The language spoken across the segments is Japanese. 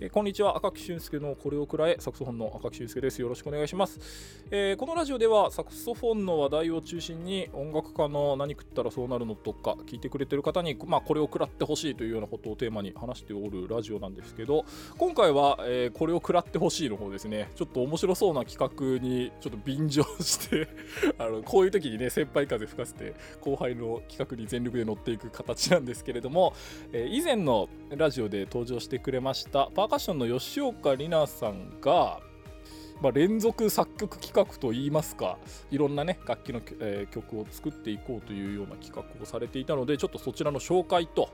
えー、こんにちは赤木俊介のこれをくらえサクソフォンの赤木俊介です。よろしくお願いします、えー、このラジオではサクソフォンの話題を中心に音楽家の何食ったらそうなるのとか聞いてくれてる方に、まあ、これを食らってほしいというようなことをテーマに話しておるラジオなんですけど今回は、えー、これを食らってほしいの方ですね。ちょっと面白そうな企画にちょっと便乗して あのこういう時にね先輩風吹かせて後輩の企画に全力で乗っていく形なんですけれども、え以前のラジオで登場してくれましたパーカッションの吉岡里奈さんが、まあ、連続作曲企画といいますかいろんなね楽器の、えー、曲を作っていこうというような企画をされていたのでちょっとそちらの紹介と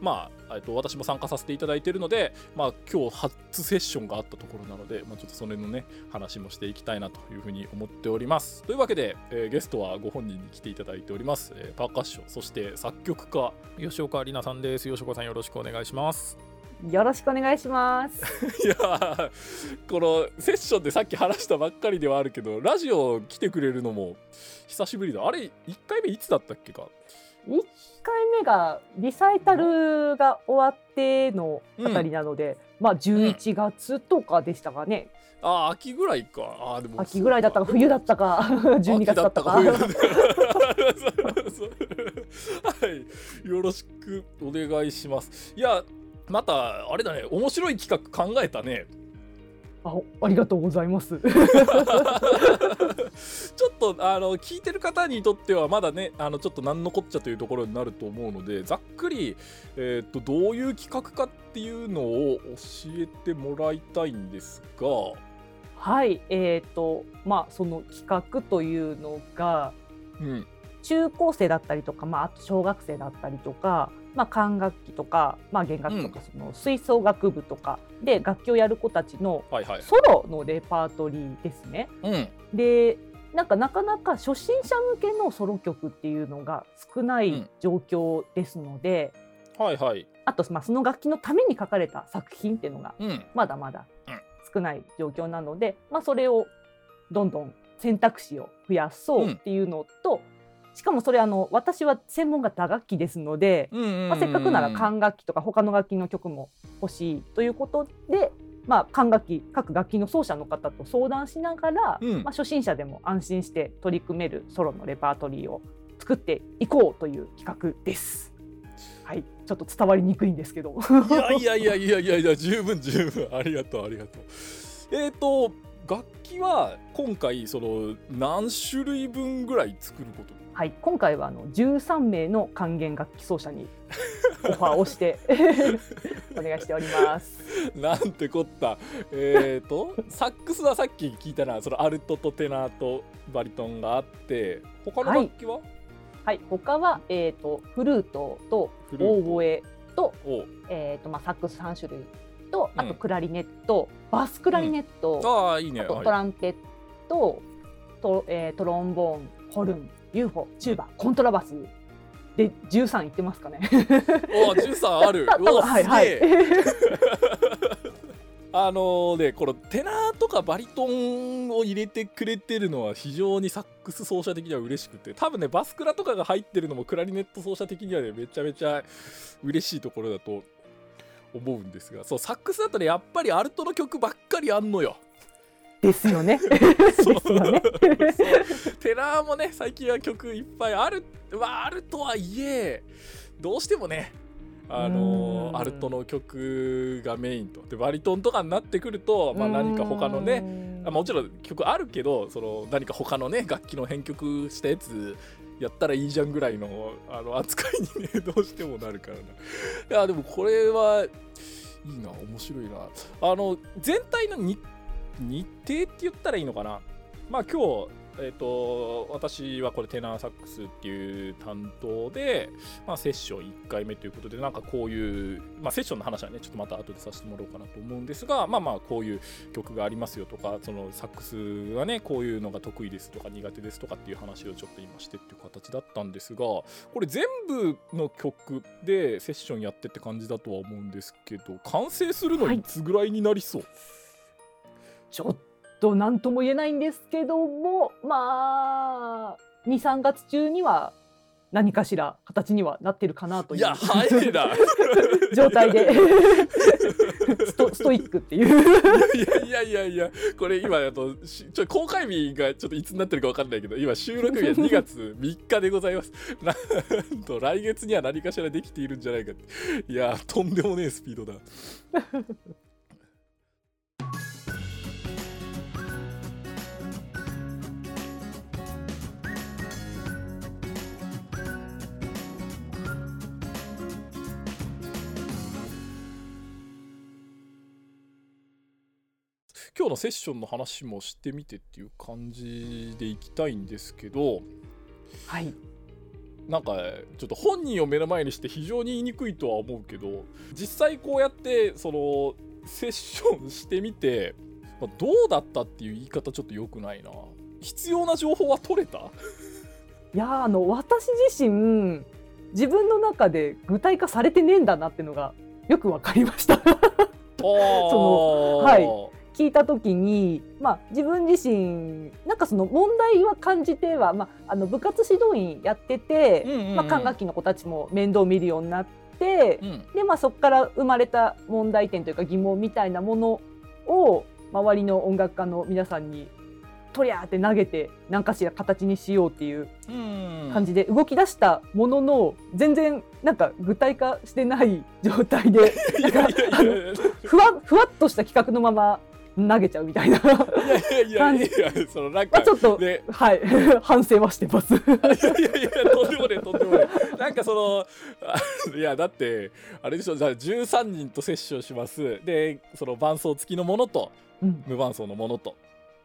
まあ、えっと私も参加させていただいているので、まあ、今日初セッションがあったところなので、まあ、ちょっとそれのね話もしていきたいなというふうに思っております。というわけで、えー、ゲストはご本人に来ていただいております、えー、パーカッションそして作曲家吉岡里奈さんです。吉岡さんよろしくお願いします。よろしくお願いします。いやこのセッションでさっき話したばっかりではあるけどラジオ来てくれるのも久しぶりだあれ1回目いつだったっけか？1回目がリサイタルが終わってのあたりなので、うん、まあ11月とかでしたかね。うん、あ秋ぐらいかあでも秋ぐらいだったか冬だったか 12月だったか。はい、よろしくお願いします。いやまたあれだね面白い企画考えたね。あありがとうございます。ちょっとあの聞いてる方にとってはまだねあのちょっと何のこっちゃというところになると思うのでざっくり、えーと、どういう企画かっていうのを教えてもらいたいんですが。はいえっ、ー、とまあその企画というのが、うん、中高生だったりとか、まあ、あと小学生だったりとかまあ、管楽器とか、まあ、弦楽器とか、その吹奏楽部とかで楽器をやる子たちのソロのレパートリーですね。でなんかなかなか初心者向けのソロ曲っていうのが少ない状況ですので、うん、はいはい、あと、まあ、その楽器のために書かれた作品っていうのがまだまだ少ない状況なので、まあ、それをどんどん選択肢を増やそうっていうのと、しかもそれあの私は専門が打楽器ですので、まあ、せっかくなら管楽器とか他の楽器の曲も欲しいということで、まあ、管楽器各楽器の奏者の方と相談しながら、うん、まあ、初心者でも安心して取り組めるソロのレパートリーを作っていこうという企画です。はい、ちょっと伝わりにくいんですけど。いやいやいやいやいや十分十分ありがとうありがとう。えっ、ー、と楽器は今回その何種類分ぐらい作ることはい、今回はあの13名の管弦楽器奏者に オファーをして お願いしております。なんてこった。えっ、ー、とサックスはさっき聞いたらそのアルトとテナーとバリトンがあって他の楽器は、はい、はい、他はえっ、ー、とフルートとオーボエとえっ、ー、とまあサックス3種類とあとクラリネット、うん、バスクラリネット、うん、あいいね、あとトランペット、とえー、トロンボーンホルン UFO チューバコントラバスで13いってますかね。お13ある。はいはい。あのねこのテナーとかバリトンを入れてくれてるのは非常にサックス奏者的には嬉しくて多分ねバスクラとかが入ってるのもクラリネット奏者的にはねめちゃめちゃ嬉しいところだと思うんですがそうサックスだとねやっぱりアルトの曲ばっかりあんのよですよね。ですよね。テラーもね最近は曲いっぱいあるはあるとはいえどうしてもねあのアルトの曲がメインと。でバリトンとかになってくると、まあ、何か他のねもちろん曲あるけどその何か他のね楽器の編曲したやつやったらいいじゃんぐらいのあの扱いにね どうしてもなるからな。いやでもこれはいいな面白いな。あの全体の日日程って言ったらいいのかな？まあ今日えーと、私はこれテナーサックスっていう担当で、まあ、セッション1回目ということでなんかこういう、まあ、セッションの話はねちょっとまた後でさせてもらおうかなと思うんですがまあまあこういう曲がありますよとかそのサックスはねこういうのが得意ですとか苦手ですとかっていう話をちょっと今してっていう形だったんですがこれ全部の曲でセッションやってって感じだとは思うんですけど完成するのい。つぐらいになりそう、はいちょっと何とも言えないんですけどもまあ23月中には何かしら形にはなってるかなといういや早いな。状態で。ストストイックっていう。いやいやいやいやこれ今あとちょ公開日がちょっといつになってるか分かんないけど今収録日は2月3日でございます。なんと来月には何かしらできているんじゃないかいやとんでもねえスピードだ今日のセッションの話もしてみてっていう感じでいきたいんですけどはい。なんかちょっと本人を目の前にして非常に言いにくいとは思うけど実際こうやってそのセッションしてみて、まあ、どうだったっていう言い方ちょっと良くないな。必要な情報は取れた？いやあの私自身自分の中で具体化されてねえんだなっていうのがよく分かりました。そのはい聞いた時に、まあ、自分自身なんかその問題は感じては、まあ、あの部活指導員やってて、うんうんうん、まあ、管楽器の子たちも面倒見るようになって、うん、でまあ、そこから生まれた問題点というか疑問みたいなものを周りの音楽家の皆さんにとりゃーって投げて何かしら形にしようっていう感じで動き出したものの全然なんか具体化してない状態でふわふわっとした企画のまま投げちゃうみたいないやいやいやそのなんか、まあ、ちょっと、ね、はい。反省はしてます。いやいやいやとんでもないとんでもないなんかそのいやだってあれでしょじゃあ13人とセッションします。でその伴奏付きのものと、うん、無伴奏のものと。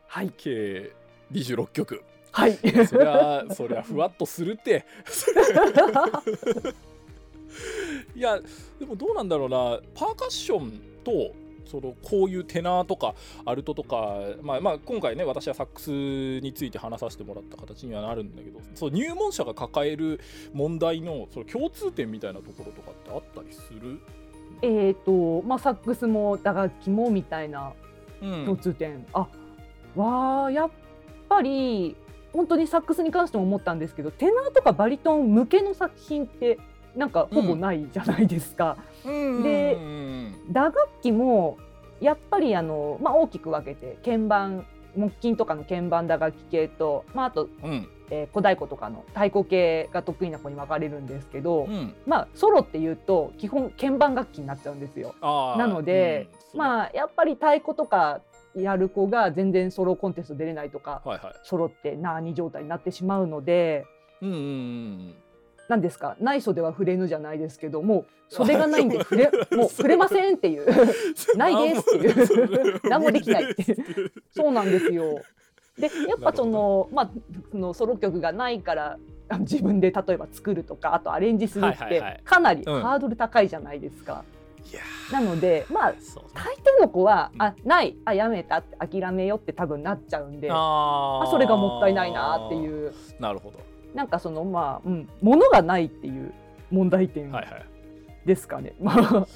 はい。計26曲。はい。そりゃそりゃふわっとするって。いやでもどうなんだろうな。パーカッションとそのこういうテナーとかアルトとか、まあ、まあ今回ね私はサックスについて話させてもらった形にはなるんだけどそう入門者が抱える問題のその共通点みたいなところとかってあったりする？えーとまあ、サックスも打楽器もみたいな共通点、うん、あわやっぱり本当にサックスに関しても思ったんですけどテナーとかバリトン向けの作品ってなんかほぼないじゃないですか。うん、で打楽器もやっぱりあの、まあ、大きく分けて鍵盤木琴とかの鍵盤打楽器系と、まあ、あと、うん、えー、小太鼓とかの太鼓系が得意な子に分かれるんですけど、うん、まあソロっていうと基本鍵盤楽器になっちゃうんですよ。なので、うん、まあやっぱり太鼓とかやる子が全然ソロコンテスト出れないとか、はいはい、ソロって何状態になってしまうので、うんうんうん、何ですか？内緒では触れぬじゃないですけども袖がないんで触れもう触れませんっていう。ないですっていう。何もできないってそうなんですよ。でやっぱそのまあそのソロ曲がないから自分で例えば作るとかあとアレンジするってかなりハードル高いじゃないですか。なのでまあ大抵の子は「あないあやめた」って諦めよって多分なっちゃうんであそれがもったいないなっていう。なるほどなんかそのまあ、うん、物がないっていう問題点ですかね。はいは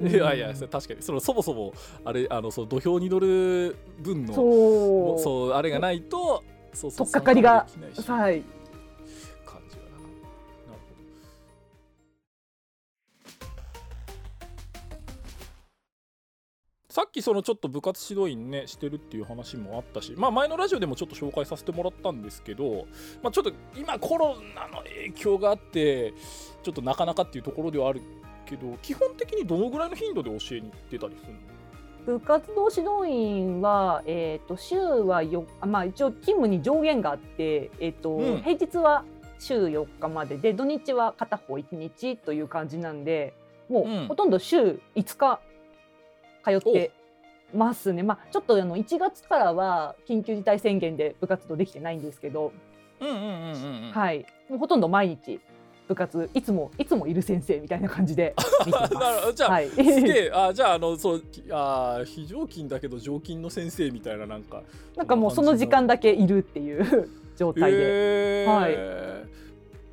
い、いやいや確かに。そのそもそもあれあのその土俵に乗る分のそう。あれがないとそうそう取っかかりがはいさっきそのちょっと部活指導員ねしてるっていう話もあったし、まあ、前のラジオでもちょっと紹介させてもらったんですけど、まあ、ちょっと今コロナの影響があってちょっとなかなかっていうところではあるけど基本的にどのぐらいの頻度で教えに行ってたりするの？部活動指導員は、えーと、週はよ、まあ、一応勤務に上限があって、えーと、うん、平日は週4日までで土日は片方1日という感じなんでもう、ほとんど週5日通ってますね。まあ、ちょっとあの1月からは緊急事態宣言で部活動できてないんですけど、はい、もうほとんど毎日部活いつもいつもいる先生みたいな感じで。じゃあ、はい、あじゃああのそうあ非常勤だけど常勤の先生みたいななんかなんかもうその時間だけいるっていう 状態で、はい。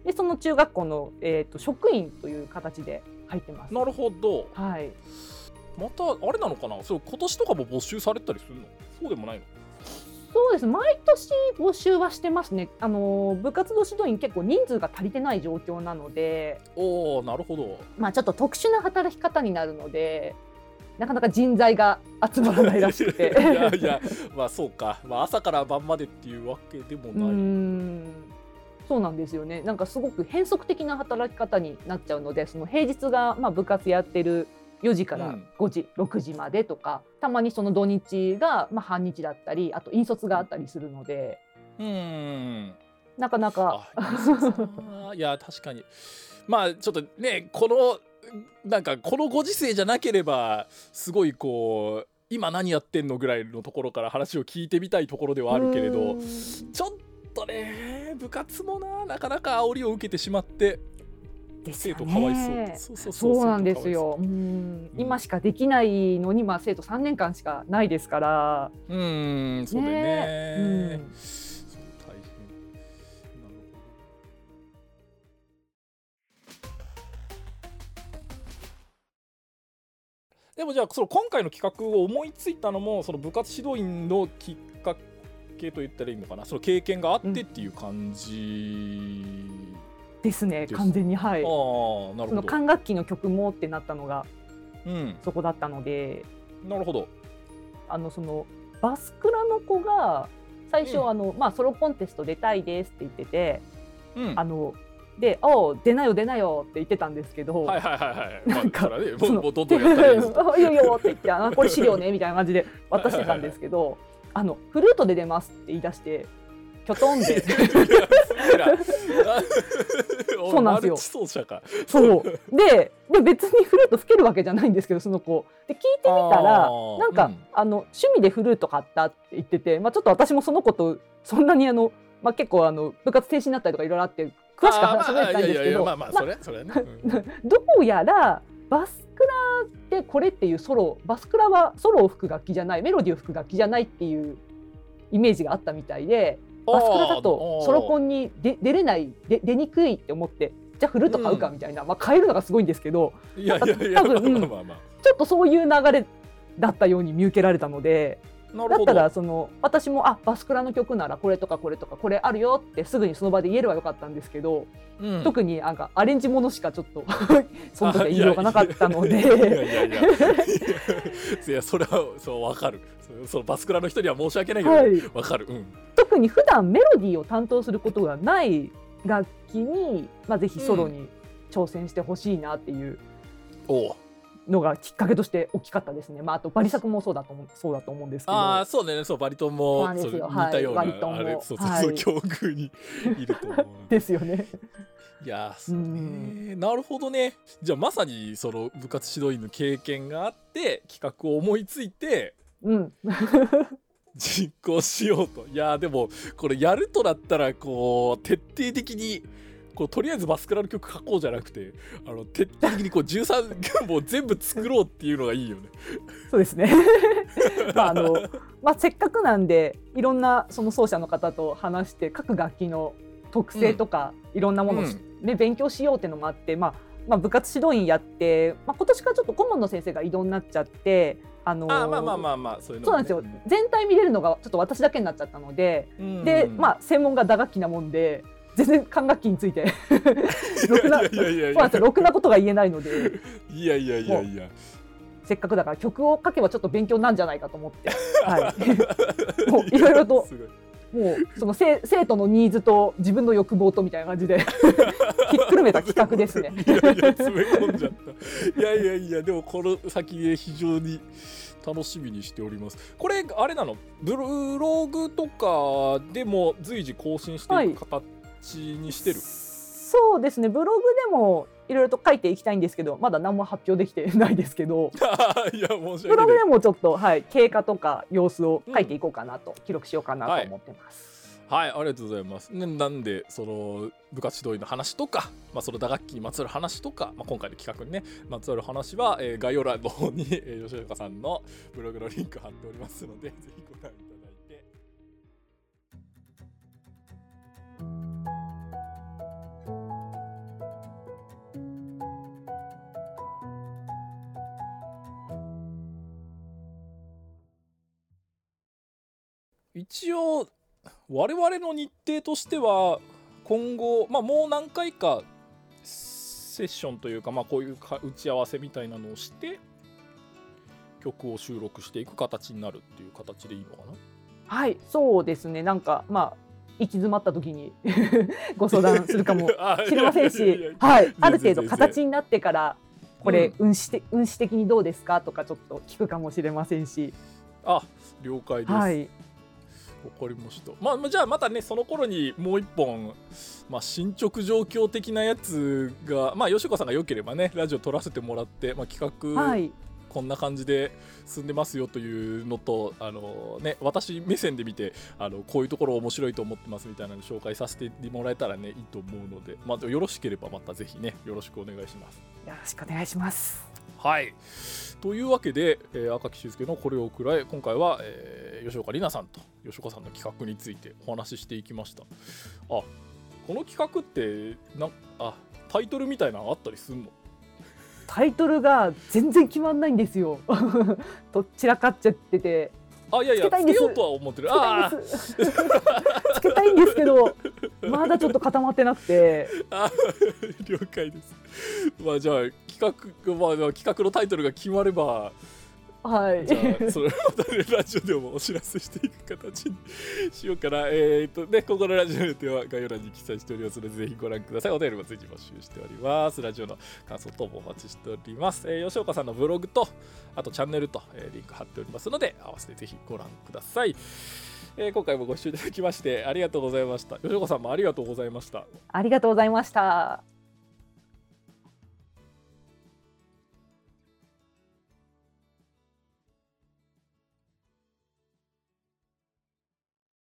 でその中学校のえっ、ー、と職員という形で入ってます。なるほど。はい。またあれなのかな？そう今年とかも募集されたりするの？そうでもないの？そうです。毎年募集はしてますね。あの部活動指導員結構人数が足りてない状況なので。おおなるほど。まあちょっと特殊な働き方になるのでなかなか人材が集まらないらしくて。いやいやまあそうか、まあ、朝から晩までっていうわけでもない。そうなんですよね。なんかすごく変則的な働き方になっちゃうのでその平日がまあ部活やってる4時から5時、うん、6時までとかたまにその土日がまあ半日だったりあと引率があったりするので。うん。なかなか。いや確かに。まあちょっとねこのなんかこのご時世じゃなければすごいこう今何やってんのぐらいのところから話を聞いてみたいところではあるけれどちょっとね部活もななかなか煽りを受けてしまって生徒かわいそう。そうそうなんですよ、う。ん、今しかできないのに、まあ、生徒3年間しかないですから。うんそうだよね、ねうんでもじゃあその今回の企画を思いついたのもその部活指導員のきっかけと言ったらいいのかな。その経験があってっていう感じ、ですね完全にはい。あなるほど。その管楽器の曲もってなったのが、うん、そこだったのでなるほど。あのそのバスクラの子が最初、うん、あのまあ、ソロコンテスト出たいですって言ってて、うん、あので「お出なよ出なよ」って言ってたんですけどはいはいはいはい なんか、まあ、ね、もうどんどんやったら いいですいいよいよって言ってあこれ資料ねみたいな感じで渡してたんですけどあのフルートで出ますって言い出してきょとんで。そうなんですよ。そう。でで別にフルート吹けるわけじゃないんですけどその子。で聞いてみたらなんか、うん、あの趣味でフルート買ったって言ってて、まあ、ちょっと私もその子とそんなにあの、まあ、結構あの部活停止になったりとかいろいろあって詳しく話されたんですけどどうやらバスクラってこれっていうソロバスクラはソロを吹く楽器じゃないメロディーを吹く楽器じゃないっていうイメージがあったみたいでバスクラだとソロコンに出れないで出にくいって思ってじゃあフルート買うかみたいな、うん、まあ買えるのがすごいんですけど多分、ちょっとそういう流れだったように見受けられたのでだったらその私もあバスクラの曲ならこれとかこれとかこれあるよってすぐにその場で言えればよかったんですけど、うん、特になんかアレンジものしかちょっと その時は言いようがなかったので。いやいやいやいやそれはそう分かる。そのバスクラの人には申し訳ないけど、はい、分かる、うん、特に普段メロディーを担当することがない楽器に、まあ、ぜひソロに挑戦してほしいなっていう。う。ん、おのがきっかけとして大きかったですね。まあ、あとバリ作もそうだと思うそうだと思うんですけど。ああ、そうね、そうバリトンもそう似たような、はい、あれそうそうそう、境遇に いると思う。ですよね。いやそうね、なるほどね。じゃあまさにその部活指導員の経験があって企画を思いついて、うん、実行しようと。いやでもこれやるとなったらこう徹底的にこうとりあえずバスクラの曲書こうじゃなくてあの徹底的にこう13もう全部作ろうっていうのがいいよね。そうですね。まああのまあ、せっかくなんでいろんなその奏者の方と話して各楽器の特性とか、うん、いろんなものを、ね、勉強しようっていうのもあって、まあまあ、部活指導員やって、まあ、今年からちょっと顧問の先生が異動になっちゃってあのー、あまあまあまあまあそういうの、ね、そうなんですよ。全体見れるのがちょっと私だけになっちゃったので、うん、でまあ専門が打楽器なもんで全然管楽器について。ろくなろくなことが言えないので。いやいやいやいや。せっかくだから曲を書けばちょっと勉強なんじゃないかと思って、はい、もういろいろともうその生生徒のニーズと自分の欲望とみたいな感じで。ひっくるめた企画ですね。いやいや詰め込んじゃった。いやいやいやでもこの先で非常に楽しみにしております。これあれなの？ブログとかでも随時更新してい。く形にしてる、そうですね。ブログでもいろいろと書いていきたいんですけどまだ何も発表できてないですけど。いや申しブログでもちょっと、はい、経過とか様子を書いていこうかなと、うん、記録しようかなと思ってます。はい、はい、ありがとうございます。ね、なんでその部活指導員の話とか、まあ、その打楽器にまつわる話とか、まあ、今回の企画にねまつわる話は、えー、概要欄の方に、えー、吉岡さんのブログのリンク貼っておりますのでぜひご覧一応我々の日程としては今後、まあ、もう何回かセッションというか、まあ、こういうか打ち合わせみたいなのをして曲を収録していく形になるっていう形でいいのかな？はいそうですね。なんかまあ行き詰まった時に ご相談するかも しれませんし、はい、ある程度形になってからこれ、運指的運指的にどうですか？とかちょっと聞くかもしれませんし。あ了解です。はいわかりました。まあ、じゃあまたね、その頃にもう一本、まあ、進捗状況的なやつが、まあ、吉子さんが良ければね、ラジオ撮らせてもらって、まあ、企画こんな感じで進んでますよというのとあの、ね、私目線で見てあのこういうところ面白いと思ってますみたいなの紹介させてもらえたらねいいと思うので、まあ、よろしければまたぜひねよろしくお願いします。よろしくお願いしますはいというわけで、えー、赤木修介のこれをくらえ今回は、えー、吉岡里奈さんと吉岡さんの企画についてお話ししていきました。あこの企画ってなあタイトルみたいなのあったりすんの？タイトルが全然決まんないんですよ。と散らかっちゃってて。あいやいやつけようとは思ってる。あつけたいんです。けどまだちょっと固まってなくて。あ了解です。まあじゃあ企画、まあ、企画のタイトルが決まればはい、じゃあそれまたねラジオでもお知らせしていく形にしようかな。えー、っとねここのラジオでは概要欄に記載しておりますのでぜひご覧ください。お便りも随時募集しております。ラジオの感想等もお待ちしております、えー、吉岡さんのブログとあとチャンネルと、えー、リンク貼っておりますので合わせてぜひご覧ください。えー、今回もご視聴いただきましてありがとうございました。吉岡さんもありがとうございました。ありがとうございました